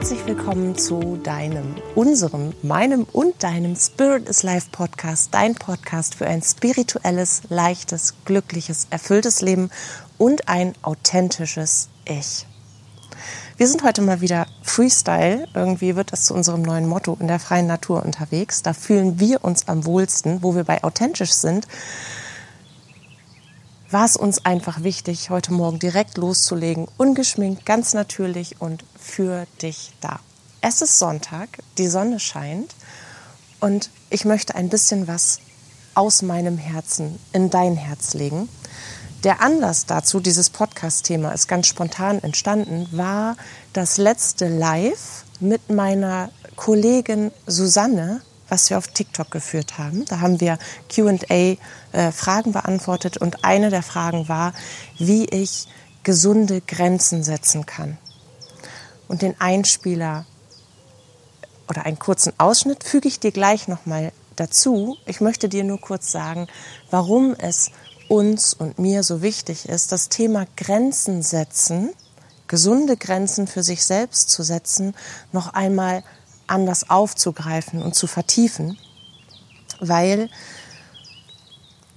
herzlich willkommen zu deinem, unserem, meinem und deinem Spirit is Life Podcast, dein Podcast für ein spirituelles, leichtes, glückliches, erfülltes Leben und ein authentisches Ich. Wir sind heute mal wieder Freestyle. Irgendwie wird das zu unserem neuen Motto in der freien Natur unterwegs. Da fühlen wir uns am wohlsten, wo wir bei authentisch sind war es uns einfach wichtig, heute Morgen direkt loszulegen, ungeschminkt, ganz natürlich und für dich da. Es ist Sonntag, die Sonne scheint und ich möchte ein bisschen was aus meinem Herzen in dein Herz legen. Der Anlass dazu, dieses Podcast-Thema ist ganz spontan entstanden, war das letzte Live mit meiner Kollegin Susanne was wir auf TikTok geführt haben. Da haben wir QA äh, beantwortet und eine der Fragen war, wie ich gesunde Grenzen setzen kann. Und den Einspieler oder einen kurzen Ausschnitt füge ich dir gleich nochmal dazu. Ich möchte dir nur kurz sagen, warum es uns und mir so wichtig ist, das Thema Grenzen setzen, gesunde Grenzen für sich selbst zu setzen, noch einmal anders aufzugreifen und zu vertiefen, weil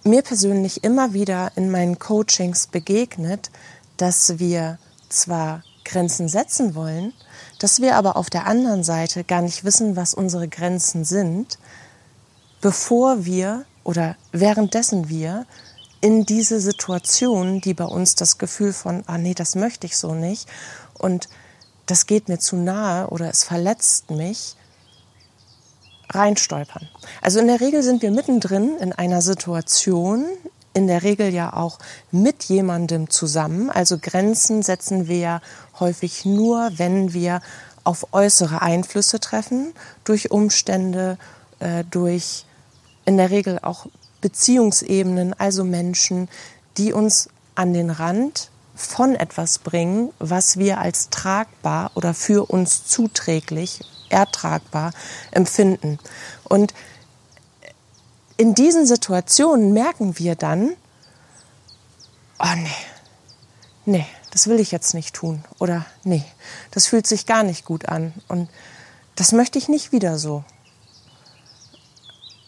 mir persönlich immer wieder in meinen Coachings begegnet, dass wir zwar Grenzen setzen wollen, dass wir aber auf der anderen Seite gar nicht wissen, was unsere Grenzen sind, bevor wir oder währenddessen wir in diese Situation, die bei uns das Gefühl von, ah nee, das möchte ich so nicht und das geht mir zu nahe oder es verletzt mich, reinstolpern. Also in der Regel sind wir mittendrin in einer Situation, in der Regel ja auch mit jemandem zusammen. Also Grenzen setzen wir ja häufig nur, wenn wir auf äußere Einflüsse treffen, durch Umstände, äh, durch in der Regel auch Beziehungsebenen, also Menschen, die uns an den Rand von etwas bringen, was wir als tragbar oder für uns zuträglich, ertragbar empfinden. Und in diesen Situationen merken wir dann, oh nee, nee, das will ich jetzt nicht tun. Oder nee, das fühlt sich gar nicht gut an. Und das möchte ich nicht wieder so.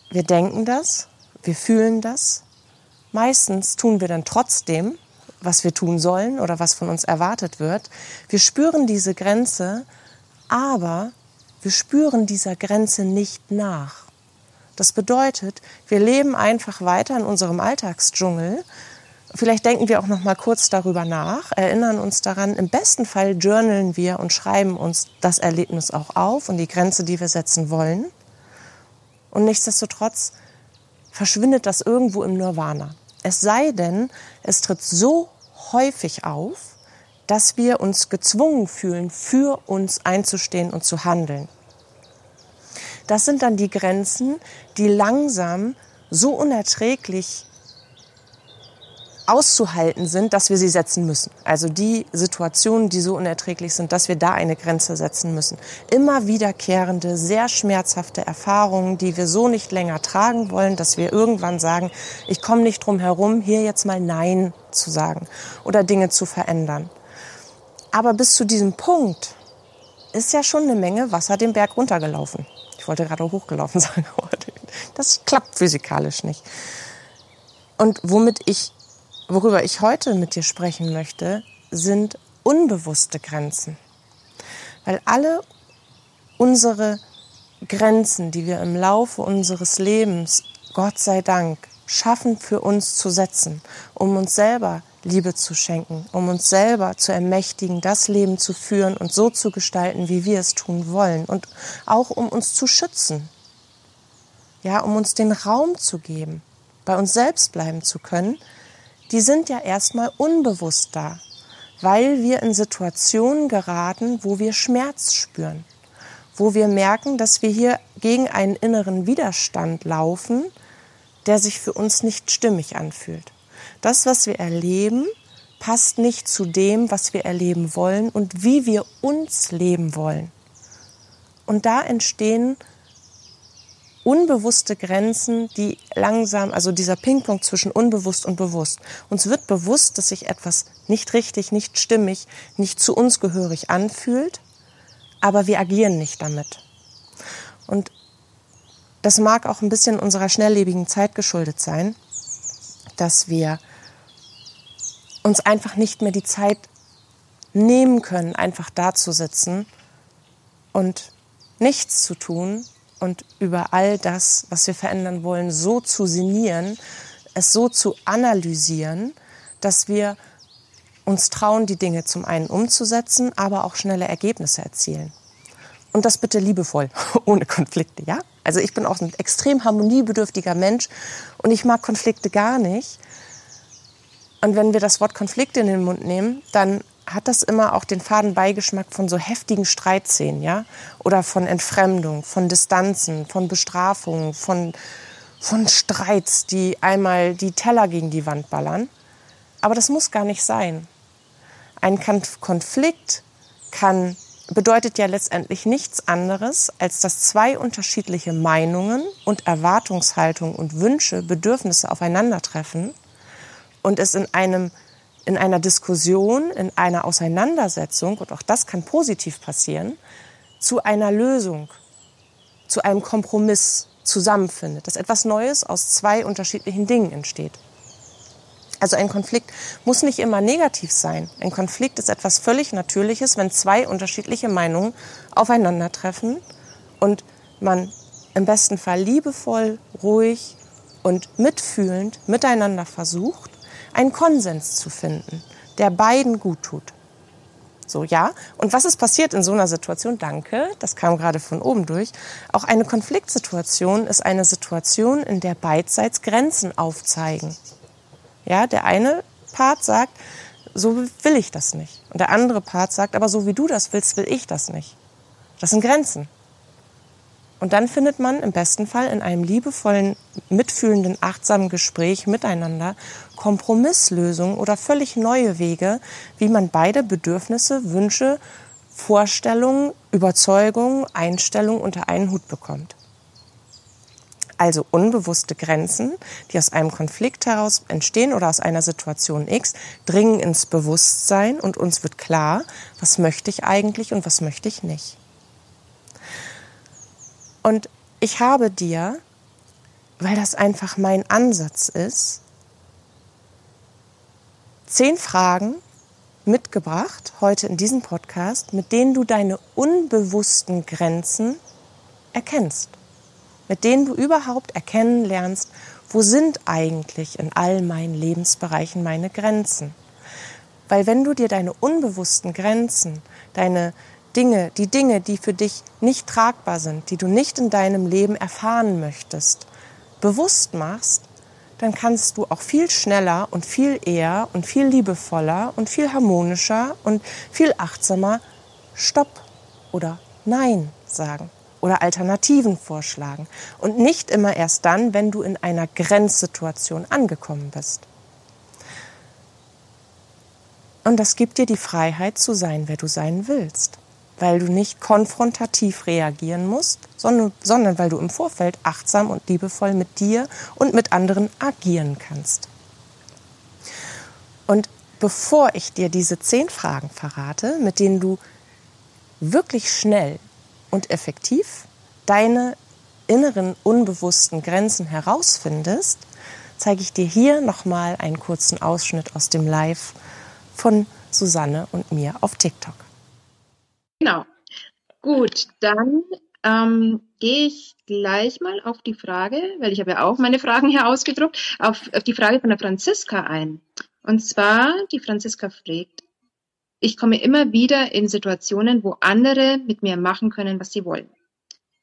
Wir denken das, wir fühlen das. Meistens tun wir dann trotzdem, was wir tun sollen oder was von uns erwartet wird. Wir spüren diese Grenze, aber wir spüren dieser Grenze nicht nach. Das bedeutet, wir leben einfach weiter in unserem Alltagsdschungel. Vielleicht denken wir auch noch mal kurz darüber nach, erinnern uns daran. Im besten Fall journalen wir und schreiben uns das Erlebnis auch auf und die Grenze, die wir setzen wollen. Und nichtsdestotrotz verschwindet das irgendwo im Nirvana. Es sei denn, es tritt so häufig auf, dass wir uns gezwungen fühlen, für uns einzustehen und zu handeln. Das sind dann die Grenzen, die langsam so unerträglich auszuhalten sind, dass wir sie setzen müssen. Also die Situationen, die so unerträglich sind, dass wir da eine Grenze setzen müssen. Immer wiederkehrende, sehr schmerzhafte Erfahrungen, die wir so nicht länger tragen wollen, dass wir irgendwann sagen, ich komme nicht drum herum, hier jetzt mal Nein zu sagen oder Dinge zu verändern. Aber bis zu diesem Punkt ist ja schon eine Menge Wasser den Berg runtergelaufen. Ich wollte gerade hochgelaufen sagen, das klappt physikalisch nicht. Und womit ich Worüber ich heute mit dir sprechen möchte, sind unbewusste Grenzen. Weil alle unsere Grenzen, die wir im Laufe unseres Lebens, Gott sei Dank, schaffen für uns zu setzen, um uns selber Liebe zu schenken, um uns selber zu ermächtigen, das Leben zu führen und so zu gestalten, wie wir es tun wollen und auch um uns zu schützen. Ja, um uns den Raum zu geben, bei uns selbst bleiben zu können, die sind ja erstmal unbewusst da, weil wir in Situationen geraten, wo wir Schmerz spüren, wo wir merken, dass wir hier gegen einen inneren Widerstand laufen, der sich für uns nicht stimmig anfühlt. Das, was wir erleben, passt nicht zu dem, was wir erleben wollen und wie wir uns leben wollen. Und da entstehen unbewusste Grenzen, die langsam, also dieser Pingpong zwischen unbewusst und bewusst. Uns wird bewusst, dass sich etwas nicht richtig, nicht stimmig, nicht zu uns gehörig anfühlt, aber wir agieren nicht damit. Und das mag auch ein bisschen unserer schnelllebigen Zeit geschuldet sein, dass wir uns einfach nicht mehr die Zeit nehmen können, einfach da zu sitzen und nichts zu tun und über all das, was wir verändern wollen, so zu sinnieren, es so zu analysieren, dass wir uns trauen, die Dinge zum einen umzusetzen, aber auch schnelle Ergebnisse erzielen. Und das bitte liebevoll, ohne Konflikte, ja? Also ich bin auch ein extrem harmoniebedürftiger Mensch und ich mag Konflikte gar nicht. Und wenn wir das Wort Konflikte in den Mund nehmen, dann hat das immer auch den faden Beigeschmack von so heftigen Streitszenen, ja? Oder von Entfremdung, von Distanzen, von Bestrafungen, von, von Streits, die einmal die Teller gegen die Wand ballern. Aber das muss gar nicht sein. Ein Konflikt kann, bedeutet ja letztendlich nichts anderes, als dass zwei unterschiedliche Meinungen und Erwartungshaltungen und Wünsche, Bedürfnisse aufeinandertreffen und es in einem in einer Diskussion, in einer Auseinandersetzung, und auch das kann positiv passieren, zu einer Lösung, zu einem Kompromiss zusammenfindet, dass etwas Neues aus zwei unterschiedlichen Dingen entsteht. Also ein Konflikt muss nicht immer negativ sein. Ein Konflikt ist etwas völlig Natürliches, wenn zwei unterschiedliche Meinungen aufeinandertreffen und man im besten Fall liebevoll, ruhig und mitfühlend miteinander versucht, einen Konsens zu finden, der beiden gut tut. So, ja. Und was ist passiert in so einer Situation? Danke, das kam gerade von oben durch. Auch eine Konfliktsituation ist eine Situation, in der beidseits Grenzen aufzeigen. Ja, der eine Part sagt, so will ich das nicht. Und der andere Part sagt, aber so wie du das willst, will ich das nicht. Das sind Grenzen. Und dann findet man im besten Fall in einem liebevollen, mitfühlenden, achtsamen Gespräch miteinander Kompromisslösungen oder völlig neue Wege, wie man beide Bedürfnisse, Wünsche, Vorstellungen, Überzeugungen, Einstellungen unter einen Hut bekommt. Also unbewusste Grenzen, die aus einem Konflikt heraus entstehen oder aus einer Situation X, dringen ins Bewusstsein und uns wird klar, was möchte ich eigentlich und was möchte ich nicht. Und ich habe dir, weil das einfach mein Ansatz ist, zehn Fragen mitgebracht heute in diesem Podcast, mit denen du deine unbewussten Grenzen erkennst mit denen du überhaupt erkennen lernst, wo sind eigentlich in all meinen Lebensbereichen meine Grenzen. Weil wenn du dir deine unbewussten Grenzen, deine Dinge, die Dinge, die für dich nicht tragbar sind, die du nicht in deinem Leben erfahren möchtest, bewusst machst, dann kannst du auch viel schneller und viel eher und viel liebevoller und viel harmonischer und viel achtsamer Stopp oder Nein sagen oder Alternativen vorschlagen. Und nicht immer erst dann, wenn du in einer Grenzsituation angekommen bist. Und das gibt dir die Freiheit zu sein, wer du sein willst. Weil du nicht konfrontativ reagieren musst, sondern, sondern weil du im Vorfeld achtsam und liebevoll mit dir und mit anderen agieren kannst. Und bevor ich dir diese zehn Fragen verrate, mit denen du wirklich schnell und effektiv deine inneren unbewussten Grenzen herausfindest, zeige ich dir hier nochmal einen kurzen Ausschnitt aus dem Live von Susanne und mir auf TikTok. Genau. Gut, dann ähm, gehe ich gleich mal auf die Frage, weil ich habe ja auch meine Fragen hier ausgedruckt, auf, auf die Frage von der Franziska ein. Und zwar, die Franziska fragt, ich komme immer wieder in Situationen, wo andere mit mir machen können, was sie wollen.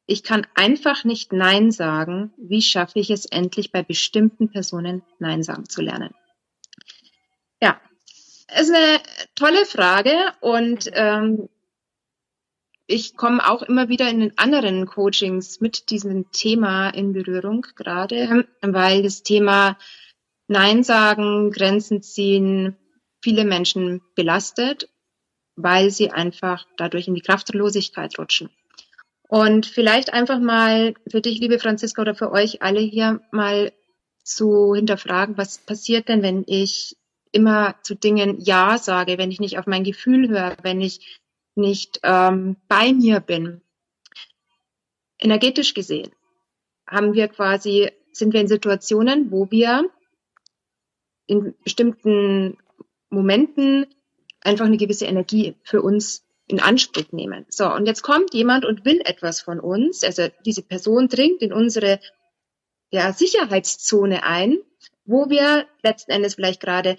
Ich kann einfach nicht Nein sagen. Wie schaffe ich es endlich bei bestimmten Personen Nein sagen zu lernen? Ja, ist eine tolle Frage und ähm, ich komme auch immer wieder in den anderen Coachings mit diesem Thema in Berührung, gerade weil das Thema Nein sagen, Grenzen ziehen, viele Menschen belastet, weil sie einfach dadurch in die Kraftlosigkeit rutschen. Und vielleicht einfach mal für dich, liebe Franziska, oder für euch alle hier mal zu hinterfragen, was passiert denn, wenn ich immer zu Dingen Ja sage, wenn ich nicht auf mein Gefühl höre, wenn ich nicht ähm, bei mir bin. Energetisch gesehen haben wir quasi, sind wir in Situationen, wo wir in bestimmten Momenten einfach eine gewisse Energie für uns in Anspruch nehmen. So, und jetzt kommt jemand und will etwas von uns. Also diese Person dringt in unsere ja, Sicherheitszone ein, wo wir letzten Endes vielleicht gerade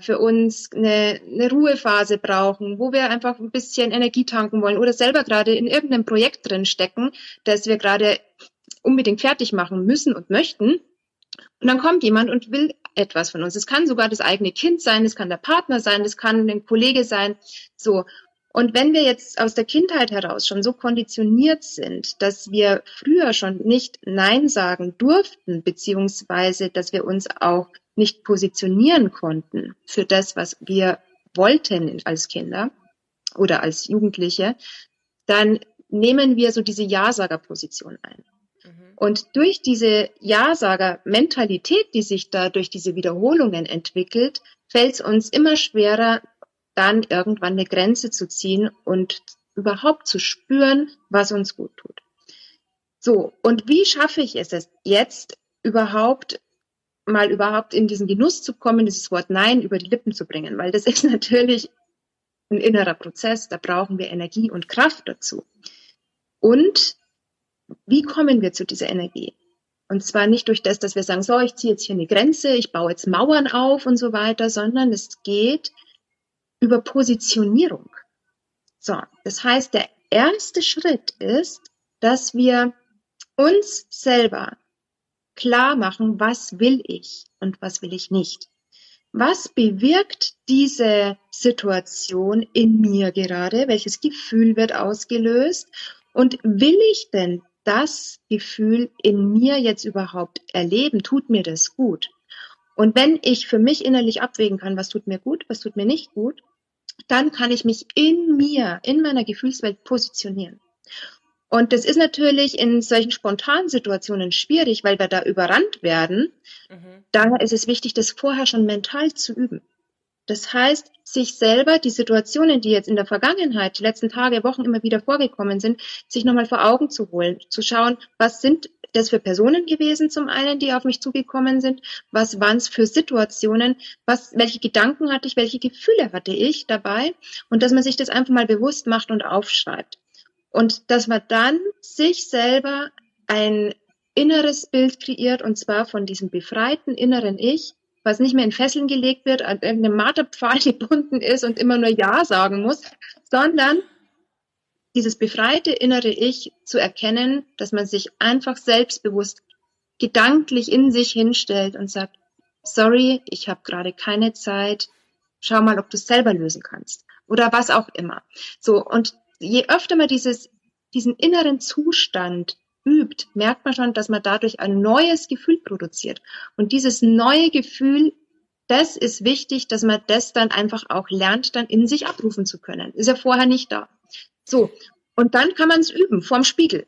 für uns eine, eine Ruhephase brauchen, wo wir einfach ein bisschen Energie tanken wollen oder selber gerade in irgendeinem Projekt drin stecken, das wir gerade unbedingt fertig machen müssen und möchten. Und dann kommt jemand und will etwas von uns. Es kann sogar das eigene Kind sein, es kann der Partner sein, es kann ein Kollege sein. So. Und wenn wir jetzt aus der Kindheit heraus schon so konditioniert sind, dass wir früher schon nicht Nein sagen durften, beziehungsweise dass wir uns auch nicht positionieren konnten für das, was wir wollten als Kinder oder als Jugendliche, dann nehmen wir so diese Ja-Sager-Position ein. Mhm. Und durch diese Ja-Sager-Mentalität, die sich da durch diese Wiederholungen entwickelt, fällt es uns immer schwerer, dann irgendwann eine Grenze zu ziehen und überhaupt zu spüren, was uns gut tut. So, und wie schaffe ich es jetzt überhaupt mal überhaupt in diesen Genuss zu kommen, dieses Wort Nein über die Lippen zu bringen? Weil das ist natürlich ein innerer Prozess, da brauchen wir Energie und Kraft dazu. Und wie kommen wir zu dieser Energie? Und zwar nicht durch das, dass wir sagen, so, ich ziehe jetzt hier eine Grenze, ich baue jetzt Mauern auf und so weiter, sondern es geht über Positionierung. So, das heißt, der erste Schritt ist, dass wir uns selber klar machen, was will ich und was will ich nicht. Was bewirkt diese Situation in mir gerade? Welches Gefühl wird ausgelöst? Und will ich denn das Gefühl in mir jetzt überhaupt erleben? Tut mir das gut? Und wenn ich für mich innerlich abwägen kann, was tut mir gut, was tut mir nicht gut, dann kann ich mich in mir, in meiner Gefühlswelt positionieren. Und das ist natürlich in solchen spontanen Situationen schwierig, weil wir da überrannt werden. Mhm. Daher ist es wichtig, das vorher schon mental zu üben. Das heißt, sich selber die Situationen, die jetzt in der Vergangenheit, die letzten Tage, Wochen immer wieder vorgekommen sind, sich nochmal vor Augen zu holen, zu schauen, was sind das für Personen gewesen zum einen, die auf mich zugekommen sind, was waren es für Situationen, was, welche Gedanken hatte ich, welche Gefühle hatte ich dabei? Und dass man sich das einfach mal bewusst macht und aufschreibt. Und dass man dann sich selber ein inneres Bild kreiert und zwar von diesem befreiten inneren Ich, was nicht mehr in Fesseln gelegt wird, an irgendeinem Marterpfahl gebunden ist und immer nur Ja sagen muss, sondern dieses befreite innere Ich zu erkennen, dass man sich einfach selbstbewusst gedanklich in sich hinstellt und sagt, sorry, ich habe gerade keine Zeit, schau mal, ob du es selber lösen kannst oder was auch immer. So und je öfter man dieses diesen inneren Zustand übt, merkt man schon, dass man dadurch ein neues Gefühl produziert. Und dieses neue Gefühl, das ist wichtig, dass man das dann einfach auch lernt, dann in sich abrufen zu können. Ist ja vorher nicht da. So. Und dann kann man es üben, vorm Spiegel.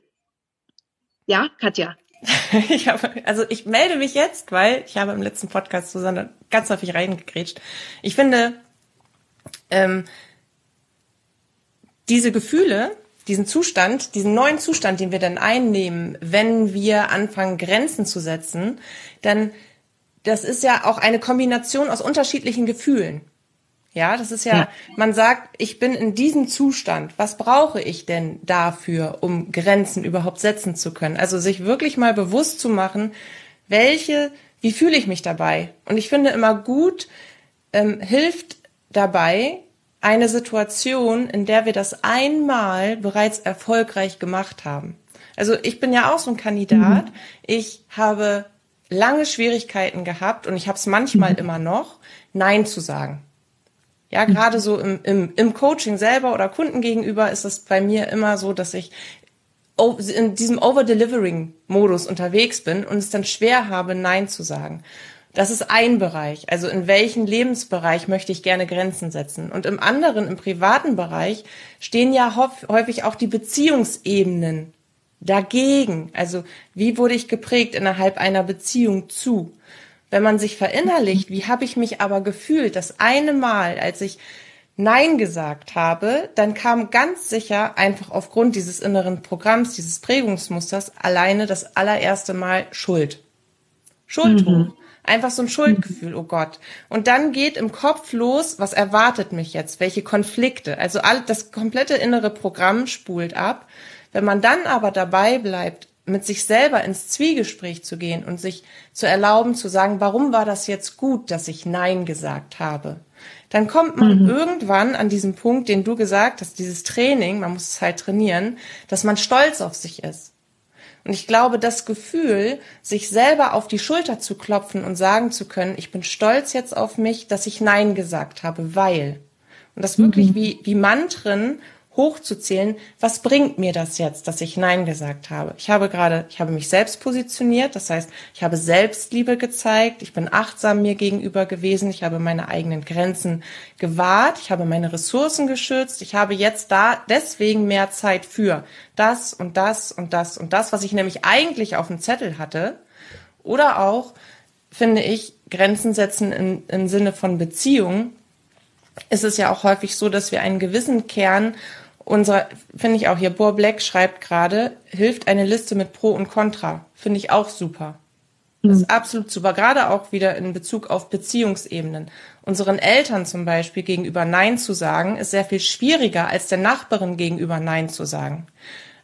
Ja, Katja. ich habe, also ich melde mich jetzt, weil ich habe im letzten Podcast Susanne ganz häufig reingekrätscht. Ich finde, ähm, diese Gefühle, diesen Zustand, diesen neuen Zustand, den wir dann einnehmen, wenn wir anfangen, Grenzen zu setzen, dann das ist ja auch eine Kombination aus unterschiedlichen Gefühlen. Ja, das ist ja, ja, man sagt, ich bin in diesem Zustand. Was brauche ich denn dafür, um Grenzen überhaupt setzen zu können? Also sich wirklich mal bewusst zu machen, welche, wie fühle ich mich dabei? Und ich finde immer gut, ähm, hilft dabei, eine Situation, in der wir das einmal bereits erfolgreich gemacht haben. Also ich bin ja auch so ein Kandidat. Mhm. Ich habe lange Schwierigkeiten gehabt und ich habe es manchmal mhm. immer noch, Nein zu sagen. Ja, gerade so im, im, im Coaching selber oder Kunden gegenüber ist es bei mir immer so, dass ich in diesem Over-Delivering-Modus unterwegs bin und es dann schwer habe, Nein zu sagen. Das ist ein Bereich. Also in welchen Lebensbereich möchte ich gerne Grenzen setzen? Und im anderen, im privaten Bereich, stehen ja häufig auch die Beziehungsebenen dagegen. Also wie wurde ich geprägt innerhalb einer Beziehung zu? Wenn man sich verinnerlicht, wie habe ich mich aber gefühlt, das eine Mal, als ich Nein gesagt habe, dann kam ganz sicher einfach aufgrund dieses inneren Programms, dieses Prägungsmusters alleine das allererste Mal Schuld. Schuld mhm. Einfach so ein Schuldgefühl, oh Gott. Und dann geht im Kopf los, was erwartet mich jetzt? Welche Konflikte? Also all, das komplette innere Programm spult ab. Wenn man dann aber dabei bleibt, mit sich selber ins Zwiegespräch zu gehen und sich zu erlauben zu sagen, warum war das jetzt gut, dass ich Nein gesagt habe? Dann kommt man mhm. irgendwann an diesem Punkt, den du gesagt hast, dieses Training, man muss es halt trainieren, dass man stolz auf sich ist. Und ich glaube, das Gefühl, sich selber auf die Schulter zu klopfen und sagen zu können, ich bin stolz jetzt auf mich, dass ich Nein gesagt habe, weil. Und das wirklich mhm. wie, wie Mantren hochzuzählen, was bringt mir das jetzt, dass ich Nein gesagt habe? Ich habe gerade, ich habe mich selbst positioniert, das heißt, ich habe Selbstliebe gezeigt, ich bin achtsam mir gegenüber gewesen, ich habe meine eigenen Grenzen gewahrt, ich habe meine Ressourcen geschützt, ich habe jetzt da deswegen mehr Zeit für das und das und das und das, was ich nämlich eigentlich auf dem Zettel hatte. Oder auch, finde ich, Grenzen setzen im, im Sinne von Beziehung, ist es ja auch häufig so, dass wir einen gewissen Kern unser, finde ich auch hier, Bohr Black schreibt gerade, hilft eine Liste mit Pro und Contra. Finde ich auch super. Das ist mhm. absolut super. Gerade auch wieder in Bezug auf Beziehungsebenen. Unseren Eltern zum Beispiel gegenüber Nein zu sagen, ist sehr viel schwieriger als der Nachbarin gegenüber Nein zu sagen.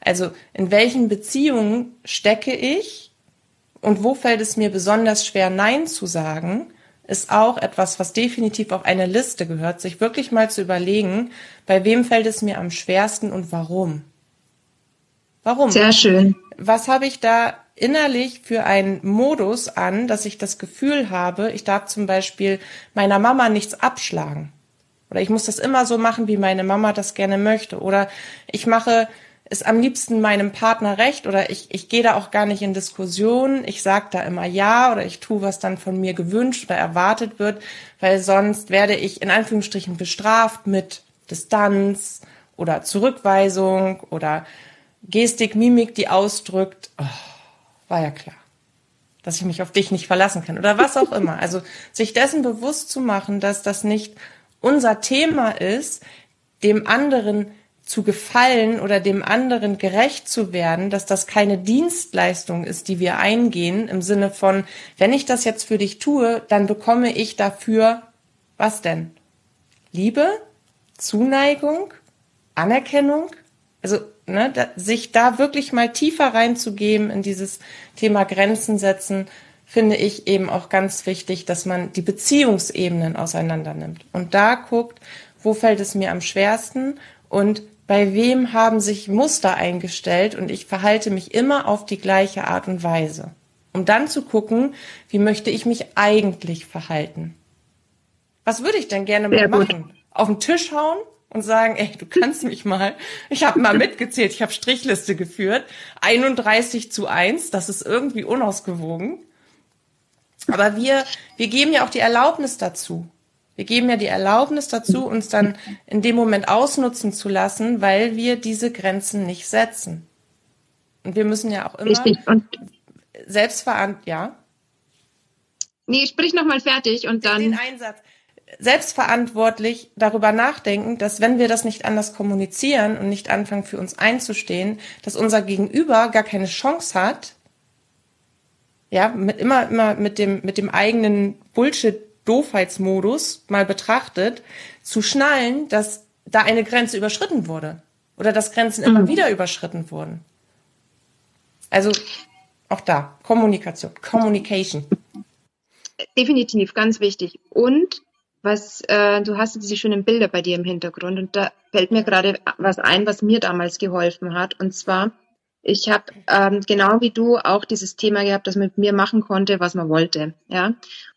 Also in welchen Beziehungen stecke ich und wo fällt es mir besonders schwer, Nein zu sagen? Ist auch etwas, was definitiv auf eine Liste gehört, sich wirklich mal zu überlegen, bei wem fällt es mir am schwersten und warum. Warum? Sehr schön. Was habe ich da innerlich für einen Modus an, dass ich das Gefühl habe, ich darf zum Beispiel meiner Mama nichts abschlagen. Oder ich muss das immer so machen, wie meine Mama das gerne möchte. Oder ich mache ist am liebsten meinem Partner recht oder ich, ich gehe da auch gar nicht in Diskussion. Ich sage da immer ja oder ich tue, was dann von mir gewünscht oder erwartet wird, weil sonst werde ich in Anführungsstrichen bestraft mit Distanz oder Zurückweisung oder Gestik, Mimik, die ausdrückt. Oh, war ja klar, dass ich mich auf dich nicht verlassen kann oder was auch immer. Also sich dessen bewusst zu machen, dass das nicht unser Thema ist, dem anderen zu gefallen oder dem anderen gerecht zu werden, dass das keine Dienstleistung ist, die wir eingehen, im Sinne von, wenn ich das jetzt für dich tue, dann bekomme ich dafür was denn? Liebe, Zuneigung, Anerkennung? Also ne, da, sich da wirklich mal tiefer reinzugeben in dieses Thema Grenzen setzen, finde ich eben auch ganz wichtig, dass man die Beziehungsebenen auseinander nimmt und da guckt, wo fällt es mir am schwersten und bei wem haben sich Muster eingestellt und ich verhalte mich immer auf die gleiche Art und Weise. Um dann zu gucken, wie möchte ich mich eigentlich verhalten. Was würde ich denn gerne mal machen? Auf den Tisch hauen und sagen, ey, du kannst mich mal. Ich habe mal mitgezählt, ich habe Strichliste geführt. 31 zu 1, das ist irgendwie unausgewogen. Aber wir, wir geben ja auch die Erlaubnis dazu. Wir geben ja die Erlaubnis dazu, uns dann in dem Moment ausnutzen zu lassen, weil wir diese Grenzen nicht setzen. Und wir müssen ja auch immer Richtig. Und selbstverantwortlich, ja? Nee, sprich nochmal fertig und dann. Den Einsatz. Selbstverantwortlich darüber nachdenken, dass wenn wir das nicht anders kommunizieren und nicht anfangen für uns einzustehen, dass unser Gegenüber gar keine Chance hat, ja, mit immer, immer mit dem, mit dem eigenen Bullshit Doofheitsmodus mal betrachtet, zu schnallen, dass da eine Grenze überschritten wurde oder dass Grenzen immer mhm. wieder überschritten wurden. Also auch da Kommunikation, Communication. Definitiv, ganz wichtig. Und was äh, du hast diese schönen Bilder bei dir im Hintergrund und da fällt mir gerade was ein, was mir damals geholfen hat. Und zwar, ich habe ähm, genau wie du auch dieses Thema gehabt, dass man mit mir machen konnte, was man wollte. Ja.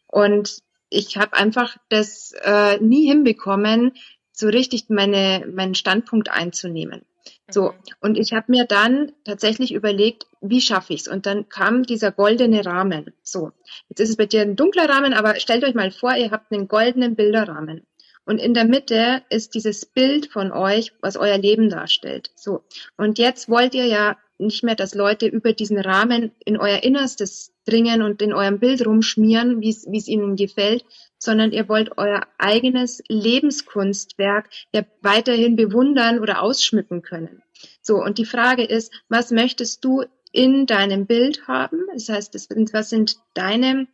Und ich habe einfach das äh, nie hinbekommen, so richtig meine, meinen Standpunkt einzunehmen. So, mhm. und ich habe mir dann tatsächlich überlegt, wie schaffe ich's? Und dann kam dieser goldene Rahmen. So, jetzt ist es bei dir ein dunkler Rahmen, aber stellt euch mal vor, ihr habt einen goldenen Bilderrahmen. Und in der Mitte ist dieses Bild von euch, was euer Leben darstellt. So, und jetzt wollt ihr ja nicht mehr, dass Leute über diesen Rahmen in euer Innerstes bringen und in eurem Bild rumschmieren, wie es ihnen gefällt, sondern ihr wollt euer eigenes Lebenskunstwerk ja weiterhin bewundern oder ausschmücken können. So, und die Frage ist, was möchtest du in deinem Bild haben? Das heißt, was sind deine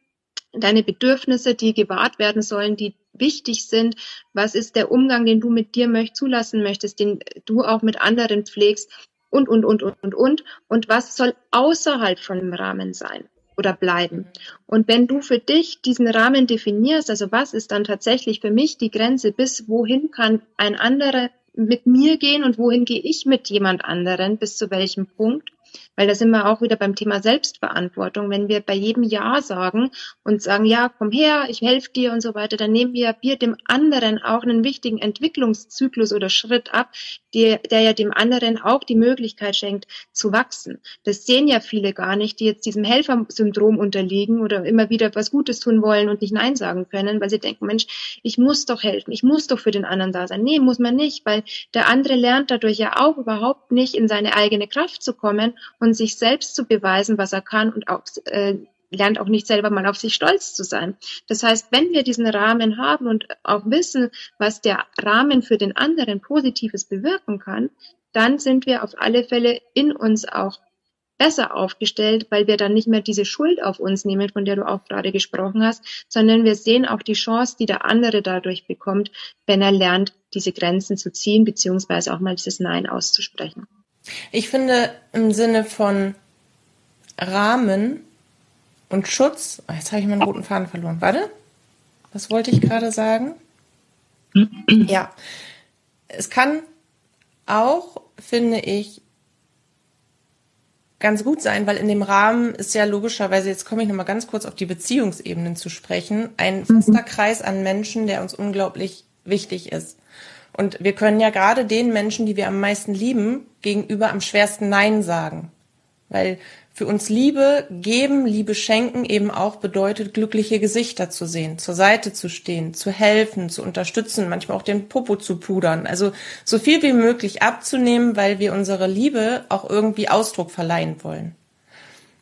deine Bedürfnisse, die gewahrt werden sollen, die wichtig sind. Was ist der Umgang, den du mit dir möcht, zulassen möchtest, den du auch mit anderen pflegst und, und, und, und, und, und. Und was soll außerhalb von dem Rahmen sein? Oder bleiben. Und wenn du für dich diesen Rahmen definierst, also was ist dann tatsächlich für mich die Grenze, bis wohin kann ein anderer mit mir gehen und wohin gehe ich mit jemand anderen, bis zu welchem Punkt, weil da sind wir auch wieder beim Thema Selbstverantwortung. Wenn wir bei jedem Ja sagen und sagen, ja, komm her, ich helfe dir und so weiter, dann nehmen wir, wir dem anderen auch einen wichtigen Entwicklungszyklus oder Schritt ab, der, der ja dem anderen auch die Möglichkeit schenkt, zu wachsen. Das sehen ja viele gar nicht, die jetzt diesem Helfersyndrom unterliegen oder immer wieder was Gutes tun wollen und nicht Nein sagen können, weil sie denken, Mensch, ich muss doch helfen, ich muss doch für den anderen da sein. Nee, muss man nicht, weil der andere lernt dadurch ja auch überhaupt nicht in seine eigene Kraft zu kommen und sich selbst zu beweisen, was er kann und auch äh, lernt auch nicht selber mal auf sich stolz zu sein. Das heißt, wenn wir diesen Rahmen haben und auch wissen, was der Rahmen für den anderen Positives bewirken kann, dann sind wir auf alle Fälle in uns auch besser aufgestellt, weil wir dann nicht mehr diese Schuld auf uns nehmen, von der du auch gerade gesprochen hast, sondern wir sehen auch die Chance, die der andere dadurch bekommt, wenn er lernt, diese Grenzen zu ziehen, beziehungsweise auch mal dieses Nein auszusprechen. Ich finde im Sinne von Rahmen und Schutz, oh, jetzt habe ich meinen roten Faden verloren. Warte, was wollte ich gerade sagen? ja, es kann auch, finde ich, ganz gut sein, weil in dem Rahmen ist ja logischerweise, jetzt komme ich nochmal ganz kurz auf die Beziehungsebenen zu sprechen, ein fester mhm. Kreis an Menschen, der uns unglaublich wichtig ist. Und wir können ja gerade den Menschen, die wir am meisten lieben, gegenüber am schwersten Nein sagen. Weil für uns Liebe geben, Liebe schenken eben auch bedeutet, glückliche Gesichter zu sehen, zur Seite zu stehen, zu helfen, zu unterstützen, manchmal auch den Popo zu pudern. Also so viel wie möglich abzunehmen, weil wir unsere Liebe auch irgendwie Ausdruck verleihen wollen.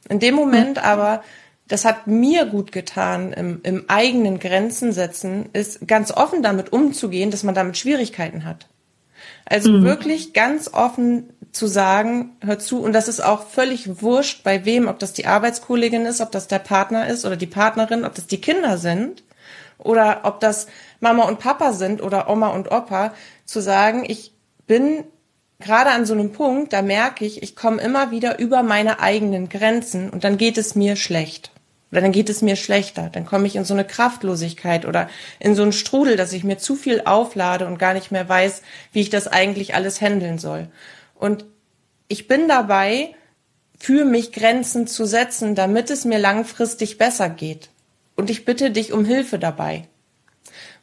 In dem Moment aber das hat mir gut getan im, im eigenen Grenzen setzen, ist ganz offen damit umzugehen, dass man damit Schwierigkeiten hat. Also mhm. wirklich ganz offen zu sagen, hör zu, und das ist auch völlig wurscht, bei wem, ob das die Arbeitskollegin ist, ob das der Partner ist oder die Partnerin, ob das die Kinder sind oder ob das Mama und Papa sind oder Oma und Opa, zu sagen, ich bin gerade an so einem Punkt, da merke ich, ich komme immer wieder über meine eigenen Grenzen und dann geht es mir schlecht. Oder dann geht es mir schlechter. Dann komme ich in so eine Kraftlosigkeit oder in so einen Strudel, dass ich mir zu viel auflade und gar nicht mehr weiß, wie ich das eigentlich alles handeln soll. Und ich bin dabei, für mich Grenzen zu setzen, damit es mir langfristig besser geht. Und ich bitte dich um Hilfe dabei.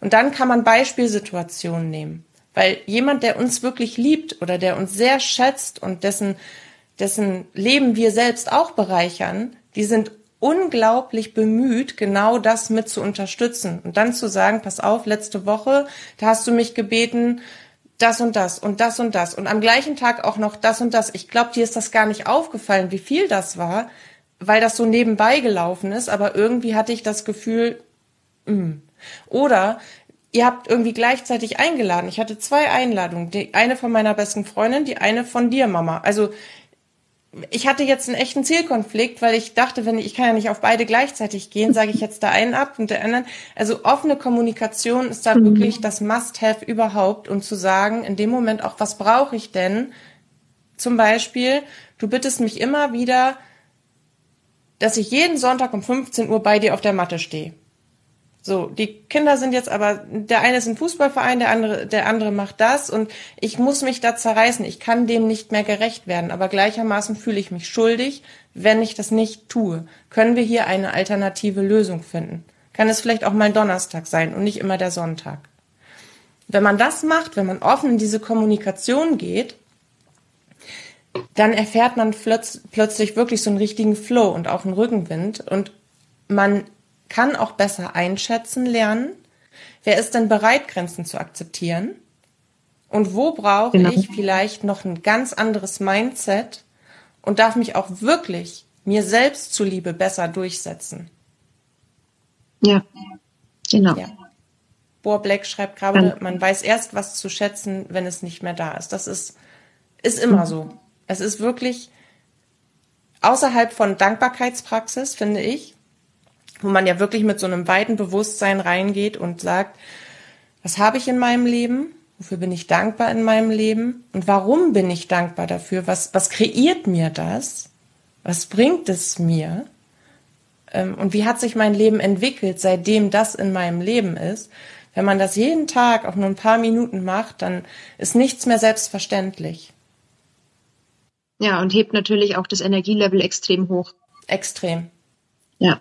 Und dann kann man Beispielsituationen nehmen. Weil jemand, der uns wirklich liebt oder der uns sehr schätzt und dessen, dessen Leben wir selbst auch bereichern, die sind unglaublich bemüht, genau das mit zu unterstützen und dann zu sagen, pass auf, letzte Woche, da hast du mich gebeten, das und das und das und das und am gleichen Tag auch noch das und das. Ich glaube, dir ist das gar nicht aufgefallen, wie viel das war, weil das so nebenbei gelaufen ist, aber irgendwie hatte ich das Gefühl, mh. Mm. oder ihr habt irgendwie gleichzeitig eingeladen. Ich hatte zwei Einladungen, die eine von meiner besten Freundin, die eine von dir, Mama. Also ich hatte jetzt einen echten Zielkonflikt, weil ich dachte, wenn ich, ich kann ja nicht auf beide gleichzeitig gehen, sage ich jetzt da einen ab und der anderen. Also offene Kommunikation ist da mhm. wirklich das Must-have überhaupt, um zu sagen, in dem Moment auch, was brauche ich denn? Zum Beispiel, du bittest mich immer wieder, dass ich jeden Sonntag um 15 Uhr bei dir auf der Matte stehe. So, die Kinder sind jetzt aber, der eine ist ein Fußballverein, der andere, der andere macht das und ich muss mich da zerreißen. Ich kann dem nicht mehr gerecht werden, aber gleichermaßen fühle ich mich schuldig, wenn ich das nicht tue. Können wir hier eine alternative Lösung finden? Kann es vielleicht auch mal Donnerstag sein und nicht immer der Sonntag? Wenn man das macht, wenn man offen in diese Kommunikation geht, dann erfährt man plötzlich wirklich so einen richtigen Flow und auch einen Rückenwind und man kann auch besser einschätzen lernen, wer ist denn bereit, Grenzen zu akzeptieren und wo brauche genau. ich vielleicht noch ein ganz anderes Mindset und darf mich auch wirklich mir selbst zuliebe besser durchsetzen. Ja, genau. Ja. Bohr Black schreibt gerade, man weiß erst, was zu schätzen, wenn es nicht mehr da ist. Das ist, ist immer so. Es ist wirklich außerhalb von Dankbarkeitspraxis, finde ich, wo man ja wirklich mit so einem weiten Bewusstsein reingeht und sagt, was habe ich in meinem Leben? Wofür bin ich dankbar in meinem Leben? Und warum bin ich dankbar dafür? Was, was kreiert mir das? Was bringt es mir? Ähm, und wie hat sich mein Leben entwickelt, seitdem das in meinem Leben ist? Wenn man das jeden Tag auch nur ein paar Minuten macht, dann ist nichts mehr selbstverständlich. Ja, und hebt natürlich auch das Energielevel extrem hoch. Extrem. Ja.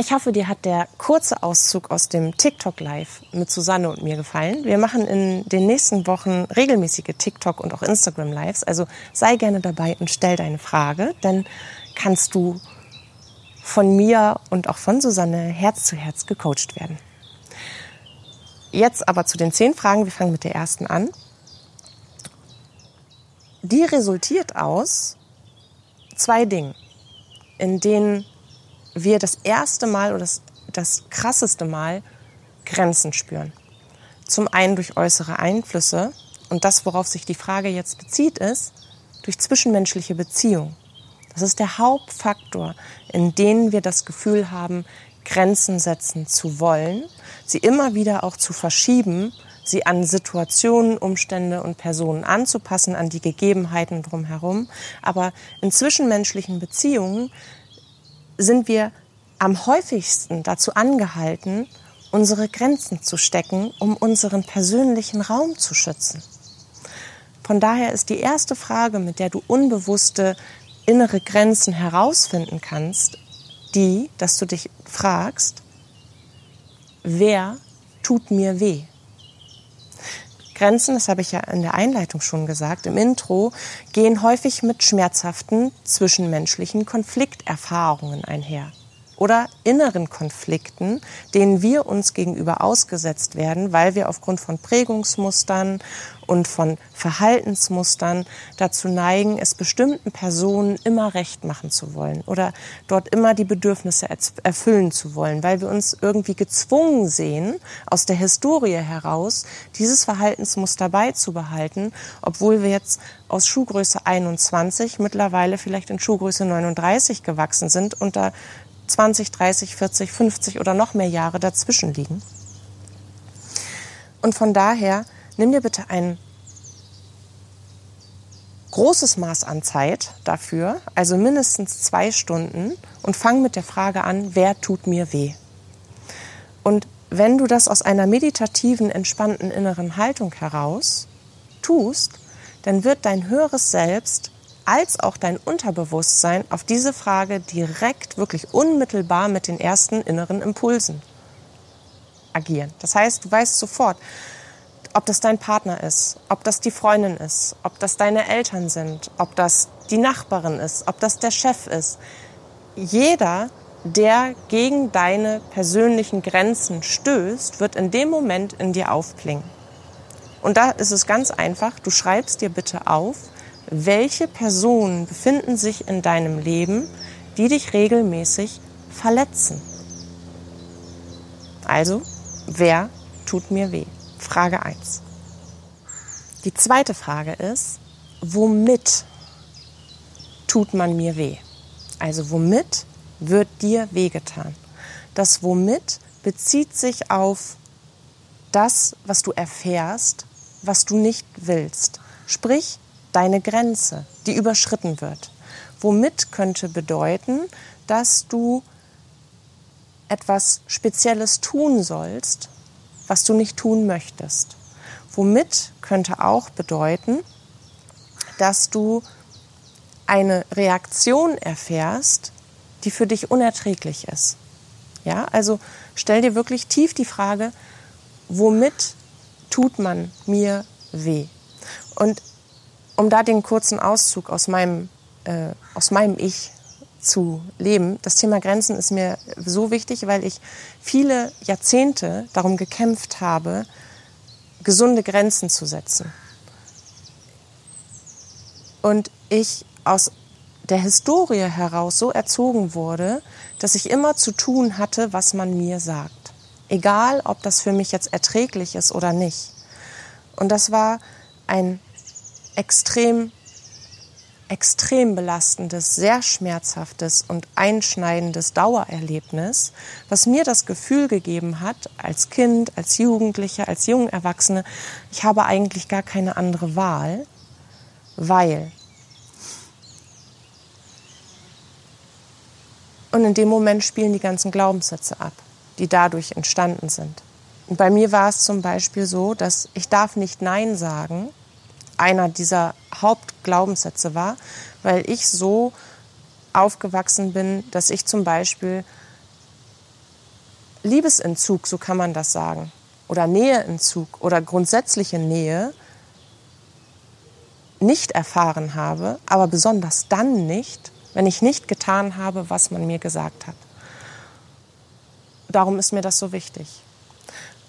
Ich hoffe, dir hat der kurze Auszug aus dem TikTok Live mit Susanne und mir gefallen. Wir machen in den nächsten Wochen regelmäßige TikTok und auch Instagram Lives. Also sei gerne dabei und stell deine Frage. Dann kannst du von mir und auch von Susanne Herz zu Herz gecoacht werden. Jetzt aber zu den zehn Fragen. Wir fangen mit der ersten an. Die resultiert aus zwei Dingen, in denen wir das erste Mal oder das, das krasseste Mal Grenzen spüren. Zum einen durch äußere Einflüsse und das, worauf sich die Frage jetzt bezieht, ist durch zwischenmenschliche Beziehungen. Das ist der Hauptfaktor, in dem wir das Gefühl haben, Grenzen setzen zu wollen, sie immer wieder auch zu verschieben, sie an Situationen, Umstände und Personen anzupassen, an die Gegebenheiten drumherum. Aber in zwischenmenschlichen Beziehungen sind wir am häufigsten dazu angehalten, unsere Grenzen zu stecken, um unseren persönlichen Raum zu schützen. Von daher ist die erste Frage, mit der du unbewusste innere Grenzen herausfinden kannst, die, dass du dich fragst, wer tut mir weh? Grenzen, das habe ich ja in der Einleitung schon gesagt, im Intro, gehen häufig mit schmerzhaften zwischenmenschlichen Konflikterfahrungen einher oder inneren Konflikten, denen wir uns gegenüber ausgesetzt werden, weil wir aufgrund von Prägungsmustern und von Verhaltensmustern dazu neigen, es bestimmten Personen immer recht machen zu wollen oder dort immer die Bedürfnisse erfüllen zu wollen, weil wir uns irgendwie gezwungen sehen, aus der Historie heraus dieses Verhaltensmuster beizubehalten, obwohl wir jetzt aus Schuhgröße 21 mittlerweile vielleicht in Schuhgröße 39 gewachsen sind und da 20, 30, 40, 50 oder noch mehr Jahre dazwischen liegen. Und von daher nimm dir bitte ein großes Maß an Zeit dafür, also mindestens zwei Stunden, und fang mit der Frage an, wer tut mir weh? Und wenn du das aus einer meditativen, entspannten inneren Haltung heraus tust, dann wird dein höheres Selbst als auch dein Unterbewusstsein auf diese Frage direkt, wirklich unmittelbar mit den ersten inneren Impulsen agieren. Das heißt, du weißt sofort, ob das dein Partner ist, ob das die Freundin ist, ob das deine Eltern sind, ob das die Nachbarin ist, ob das der Chef ist. Jeder, der gegen deine persönlichen Grenzen stößt, wird in dem Moment in dir aufklingen. Und da ist es ganz einfach, du schreibst dir bitte auf, welche Personen befinden sich in deinem Leben, die dich regelmäßig verletzen. Also, wer tut mir weh? Frage 1. Die zweite Frage ist, womit tut man mir weh? Also womit wird dir wehgetan? Das womit bezieht sich auf das, was du erfährst, was du nicht willst. Sprich, deine Grenze, die überschritten wird. Womit könnte bedeuten, dass du etwas Spezielles tun sollst, was du nicht tun möchtest. Womit könnte auch bedeuten, dass du eine Reaktion erfährst, die für dich unerträglich ist. Ja, also stell dir wirklich tief die Frage, womit tut man mir weh? Und um da den kurzen Auszug aus meinem, äh, aus meinem Ich zu leben. Das Thema Grenzen ist mir so wichtig, weil ich viele Jahrzehnte darum gekämpft habe, gesunde Grenzen zu setzen. Und ich aus der Historie heraus so erzogen wurde, dass ich immer zu tun hatte, was man mir sagt. Egal, ob das für mich jetzt erträglich ist oder nicht. Und das war ein extrem, extrem belastendes, sehr schmerzhaftes und einschneidendes Dauererlebnis, was mir das Gefühl gegeben hat, als Kind, als Jugendliche, als junge Erwachsene, ich habe eigentlich gar keine andere Wahl, weil Und in dem Moment spielen die ganzen Glaubenssätze ab, die dadurch entstanden sind. Und bei mir war es zum Beispiel so, dass ich darf nicht Nein sagen, einer dieser Hauptglaubenssätze war, weil ich so aufgewachsen bin, dass ich zum Beispiel Liebesentzug, so kann man das sagen, oder Näheentzug oder grundsätzliche Nähe nicht erfahren habe, aber besonders dann nicht, wenn ich nicht getan habe, was man mir gesagt hat. Darum ist mir das so wichtig.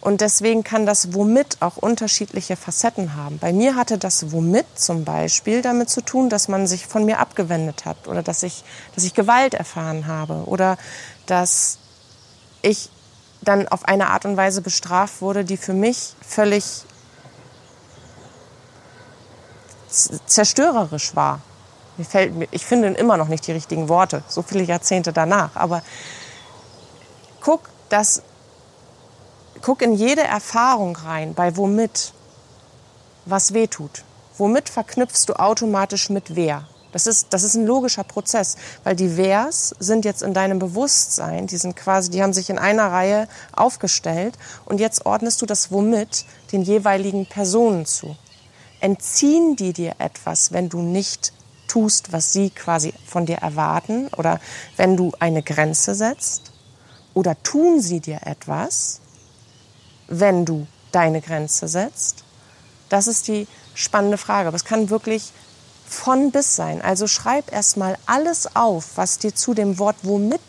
Und deswegen kann das Womit auch unterschiedliche Facetten haben. Bei mir hatte das Womit zum Beispiel damit zu tun, dass man sich von mir abgewendet hat oder dass ich, dass ich Gewalt erfahren habe oder dass ich dann auf eine Art und Weise bestraft wurde, die für mich völlig zerstörerisch war. Mir fällt, ich finde immer noch nicht die richtigen Worte, so viele Jahrzehnte danach. Aber guck, dass, guck in jede Erfahrung rein, bei womit, was weh tut. Womit verknüpfst du automatisch mit wer? Das ist, das ist ein logischer Prozess, weil die Wers sind jetzt in deinem Bewusstsein, die sind quasi, die haben sich in einer Reihe aufgestellt und jetzt ordnest du das womit den jeweiligen Personen zu. Entziehen die dir etwas, wenn du nicht tust, was sie quasi von dir erwarten oder wenn du eine Grenze setzt? Oder tun sie dir etwas, wenn du deine Grenze setzt? Das ist die spannende Frage. Aber es kann wirklich von bis sein. Also schreib erstmal alles auf, was dir zu dem Wort womit